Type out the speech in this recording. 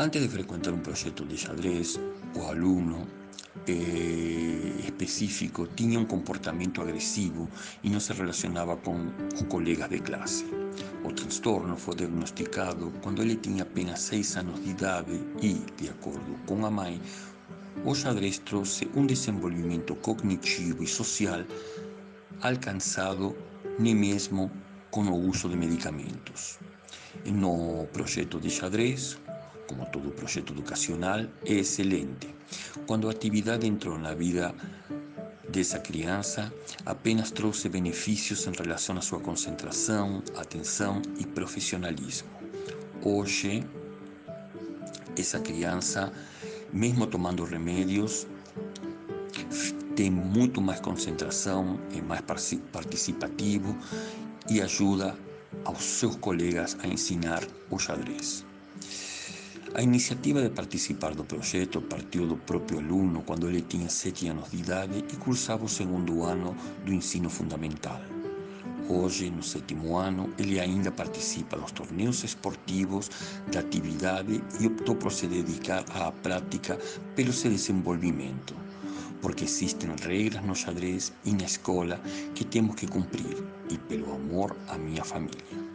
Antes de frecuentar un proyecto de xadrez, o aluno eh, específico tinha um comportamento agressivo e não se relacionava com os colegas de classe. O transtorno foi diagnosticado quando ele tinha apenas 6 anos de idade e, de acordo com a mãe, o xadrez trouxe um desenvolvimento cognitivo e social alcançado nem mesmo com o uso de medicamentos. No projeto de xadrez, como todo proyecto educacional, é excelente. Quando a atividade entrou na vida dessa criança, apenas trouxe benefícios em relação à sua concentração, atenção e profissionalismo. Hoje, essa criança, mesmo tomando remédios, tem muito mais concentração, é mais participativo e ajuda aos seus colegas a ensinar o xadrez. A iniciativa de participar do projeto partiu do próprio aluno quando ele tinha sete anos de idade e cursava o segundo ano do ensino fundamental. Hoje, no sétimo ano, ele ainda participa dos torneios esportivos da atividade e optou por se dedicar à prática pelo seu desenvolvimento, porque existem regras no xadrez e na escola que temos que cumprir e pelo amor à minha família.